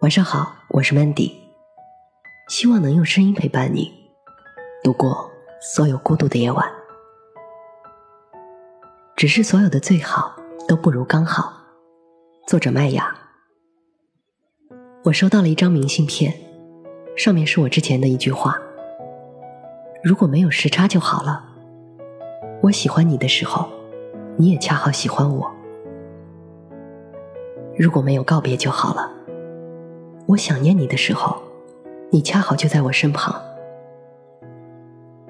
晚上好，我是 Mandy，希望能用声音陪伴你度过所有孤独的夜晚。只是所有的最好都不如刚好。作者麦雅。我收到了一张明信片，上面是我之前的一句话：如果没有时差就好了。我喜欢你的时候，你也恰好喜欢我。如果没有告别就好了。我想念你的时候，你恰好就在我身旁。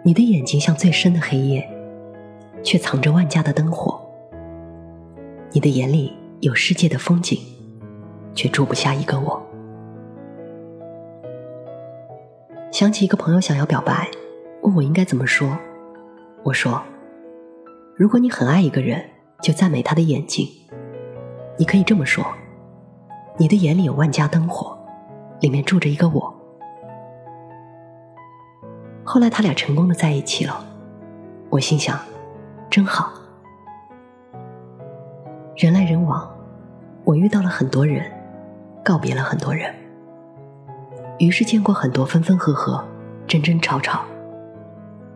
你的眼睛像最深的黑夜，却藏着万家的灯火。你的眼里有世界的风景，却住不下一个我。想起一个朋友想要表白，问我应该怎么说，我说：如果你很爱一个人，就赞美他的眼睛。你可以这么说：你的眼里有万家灯火。里面住着一个我。后来他俩成功的在一起了，我心想，真好。人来人往，我遇到了很多人，告别了很多人，于是见过很多分分合合，争争吵吵，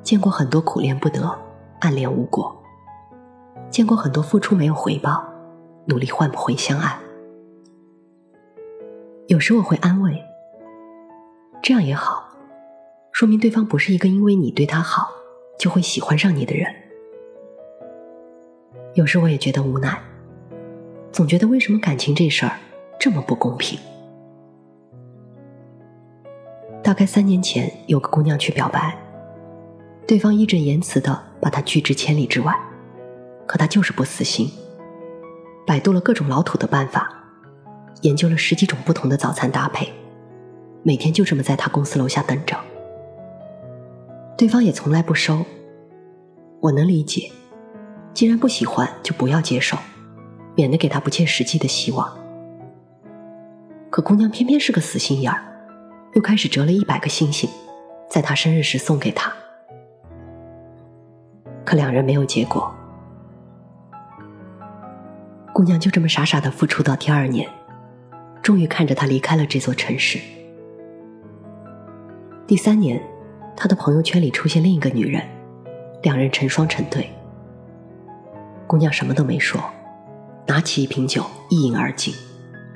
见过很多苦恋不得，暗恋无果，见过很多付出没有回报，努力换不回相爱。有时我会安慰，这样也好，说明对方不是一个因为你对他好就会喜欢上你的人。有时我也觉得无奈，总觉得为什么感情这事儿这么不公平？大概三年前，有个姑娘去表白，对方义正言辞的把她拒之千里之外，可她就是不死心，百度了各种老土的办法。研究了十几种不同的早餐搭配，每天就这么在他公司楼下等着。对方也从来不收，我能理解，既然不喜欢就不要接受，免得给他不切实际的希望。可姑娘偏偏是个死心眼儿，又开始折了一百个星星，在他生日时送给他。可两人没有结果，姑娘就这么傻傻的付出到第二年。终于看着他离开了这座城市。第三年，他的朋友圈里出现另一个女人，两人成双成对。姑娘什么都没说，拿起一瓶酒一饮而尽，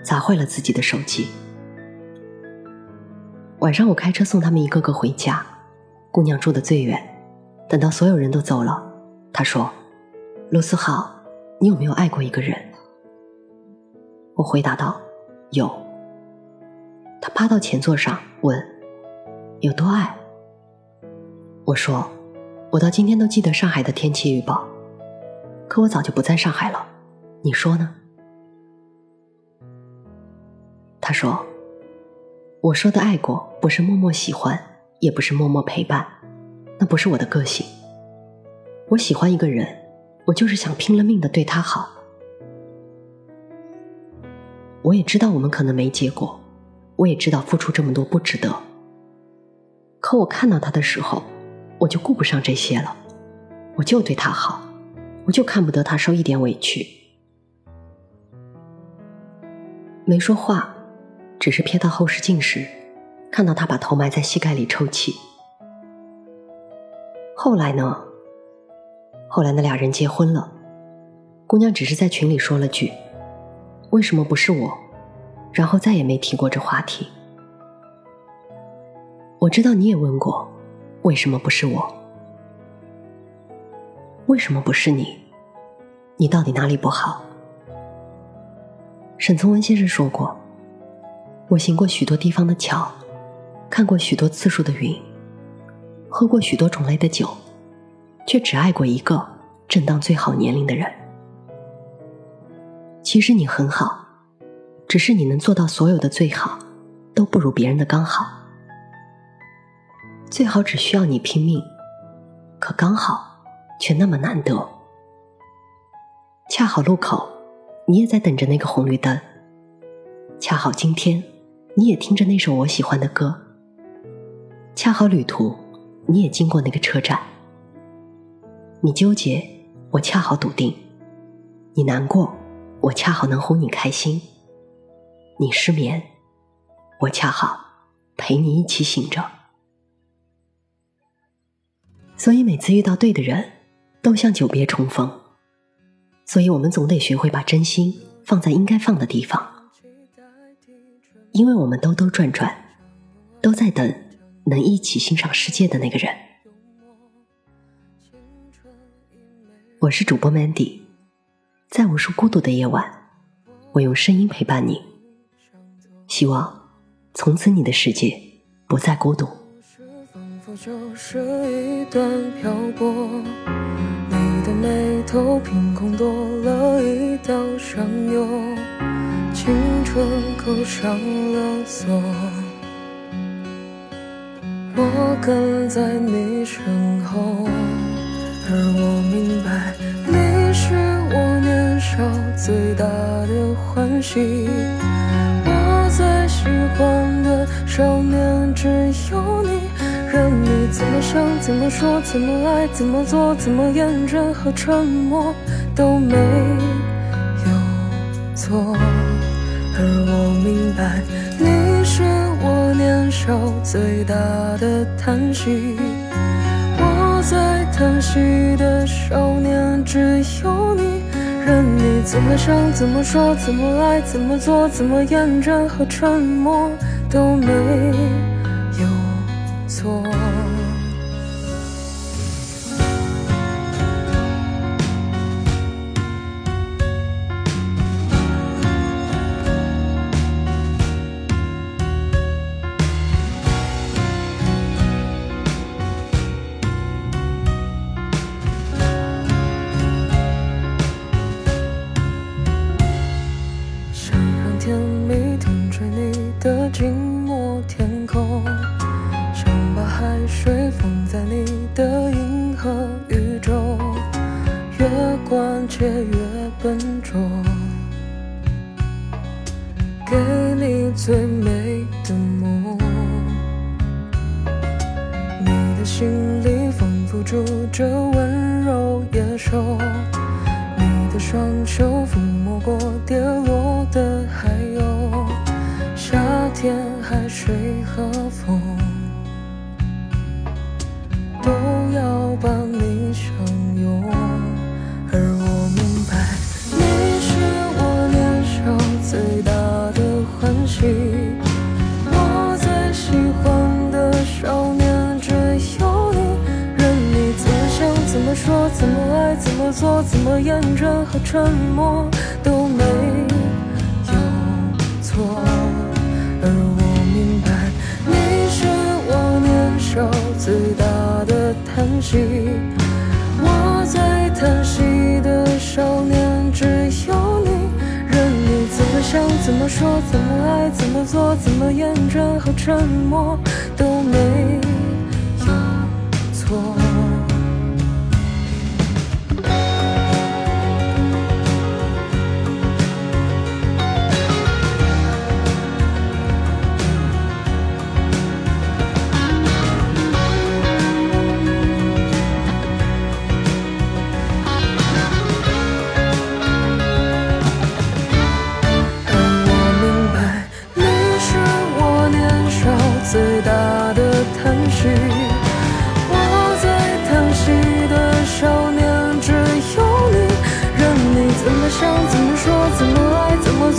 砸坏了自己的手机。晚上我开车送他们一个个回家，姑娘住的最远。等到所有人都走了，她说：“罗思浩，你有没有爱过一个人？”我回答道。有，他趴到前座上问：“有多爱？”我说：“我到今天都记得上海的天气预报，可我早就不在上海了。你说呢？”他说：“我说的爱过，不是默默喜欢，也不是默默陪伴，那不是我的个性。我喜欢一个人，我就是想拼了命的对他好。”我也知道我们可能没结果，我也知道付出这么多不值得。可我看到他的时候，我就顾不上这些了，我就对他好，我就看不得他受一点委屈。没说话，只是瞥到后视镜时，看到他把头埋在膝盖里抽泣。后来呢？后来那俩人结婚了，姑娘只是在群里说了句。为什么不是我？然后再也没提过这话题。我知道你也问过，为什么不是我？为什么不是你？你到底哪里不好？沈从文先生说过：“我行过许多地方的桥，看过许多次数的云，喝过许多种类的酒，却只爱过一个正当最好年龄的人。”其实你很好，只是你能做到所有的最好，都不如别人的刚好。最好只需要你拼命，可刚好却那么难得。恰好路口，你也在等着那个红绿灯；恰好今天，你也听着那首我喜欢的歌；恰好旅途，你也经过那个车站。你纠结，我恰好笃定；你难过。我恰好能哄你开心，你失眠，我恰好陪你一起醒着。所以每次遇到对的人，都像久别重逢。所以我们总得学会把真心放在应该放的地方，因为我们兜兜转转，都在等能一起欣赏世界的那个人。我是主播 Mandy，在无数孤独的夜晚，我用声音陪伴你。希望从此你的世界不再孤独。就是一段漂泊，你的眉头凭空多了一道伤忧，青春扣上了锁。我跟在你身后，而我明白，最大的欢喜。我最喜欢的少年只有你。任你怎么想，怎么说，怎么爱，怎么做，怎么验证和沉默都没有错。而我明白，你是我年少最大的叹息。我在叹息的少年只有你。任你怎么想，怎么说，怎么爱，怎么做，怎么厌倦和沉默都没越关切越笨拙，给你最美的梦。你的心里仿佛住着温柔野兽，你的双手抚摸过跌落怎么，做，怎么验证和沉默都没有错。而我明白，你是我年少最大的。叹息，我在叹息的少年只有你，任你怎么想，怎么说，怎么爱，怎么做，怎么验证和沉默都没有错。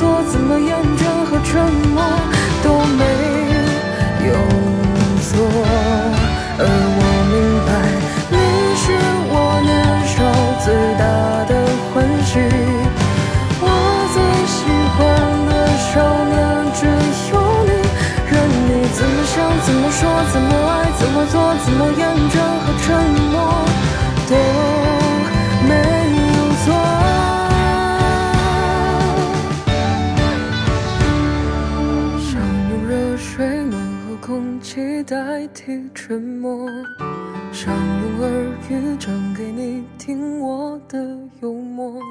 我怎么样？的幽默。